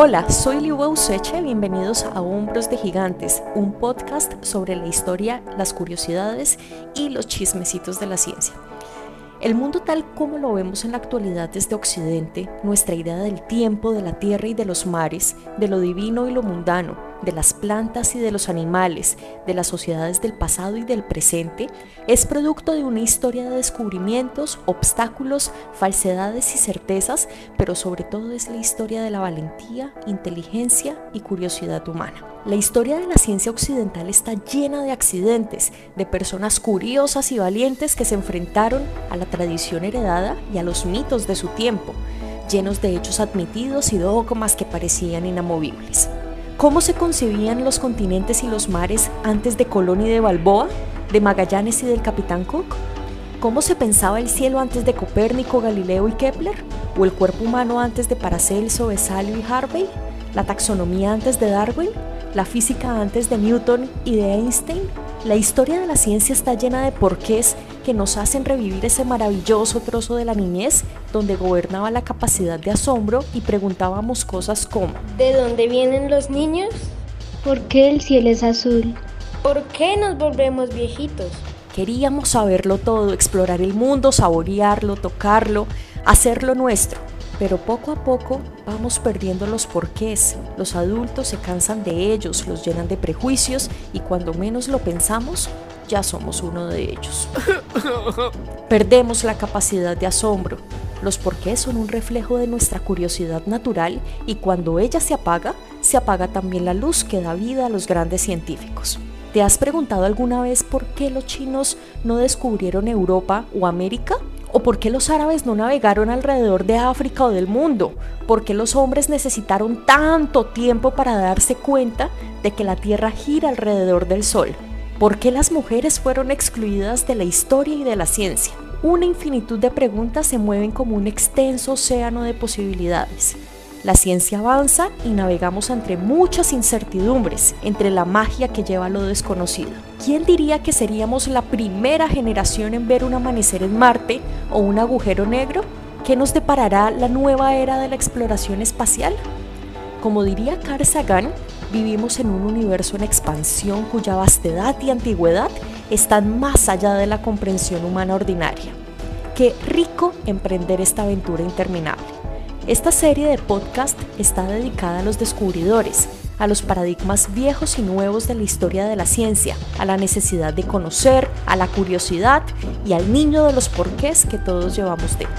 Hola, soy Liu Useche, bienvenidos a Hombros de Gigantes, un podcast sobre la historia, las curiosidades y los chismecitos de la ciencia. El mundo tal como lo vemos en la actualidad desde Occidente, nuestra idea del tiempo, de la tierra y de los mares, de lo divino y lo mundano, de las plantas y de los animales, de las sociedades del pasado y del presente, es producto de una historia de descubrimientos, obstáculos, falsedades y certezas, pero sobre todo es la historia de la valentía, inteligencia y curiosidad humana. La historia de la ciencia occidental está llena de accidentes, de personas curiosas y valientes que se enfrentaron a la tradición heredada y a los mitos de su tiempo, llenos de hechos admitidos y dogmas que parecían inamovibles. ¿Cómo se concebían los continentes y los mares antes de Colón y de Balboa, de Magallanes y del Capitán Cook? ¿Cómo se pensaba el cielo antes de Copérnico, Galileo y Kepler? ¿O el cuerpo humano antes de Paracelso, Vesalio y Harvey? ¿La taxonomía antes de Darwin? ¿La física antes de Newton y de Einstein? La historia de la ciencia está llena de porqués que nos hacen revivir ese maravilloso trozo de la niñez donde gobernaba la capacidad de asombro y preguntábamos cosas como ¿De dónde vienen los niños? ¿Por qué el cielo es azul? ¿Por qué nos volvemos viejitos? Queríamos saberlo todo, explorar el mundo, saborearlo, tocarlo, hacerlo nuestro. Pero poco a poco vamos perdiendo los porqués. Los adultos se cansan de ellos, los llenan de prejuicios y cuando menos lo pensamos, ya somos uno de ellos. Perdemos la capacidad de asombro. Los porqués son un reflejo de nuestra curiosidad natural y cuando ella se apaga, se apaga también la luz que da vida a los grandes científicos. ¿Te has preguntado alguna vez por qué los chinos no descubrieron Europa o América? ¿O por qué los árabes no navegaron alrededor de África o del mundo? ¿Por qué los hombres necesitaron tanto tiempo para darse cuenta de que la Tierra gira alrededor del Sol? ¿Por qué las mujeres fueron excluidas de la historia y de la ciencia? Una infinitud de preguntas se mueven como un extenso océano de posibilidades. La ciencia avanza y navegamos entre muchas incertidumbres, entre la magia que lleva lo desconocido. ¿Quién diría que seríamos la primera generación en ver un amanecer en Marte o un agujero negro? ¿Qué nos deparará la nueva era de la exploración espacial? Como diría Carl Sagan, vivimos en un universo en expansión cuya vastedad y antigüedad están más allá de la comprensión humana ordinaria. Qué rico emprender esta aventura interminable. Esta serie de podcast está dedicada a los descubridores, a los paradigmas viejos y nuevos de la historia de la ciencia, a la necesidad de conocer, a la curiosidad y al niño de los porqués que todos llevamos dentro.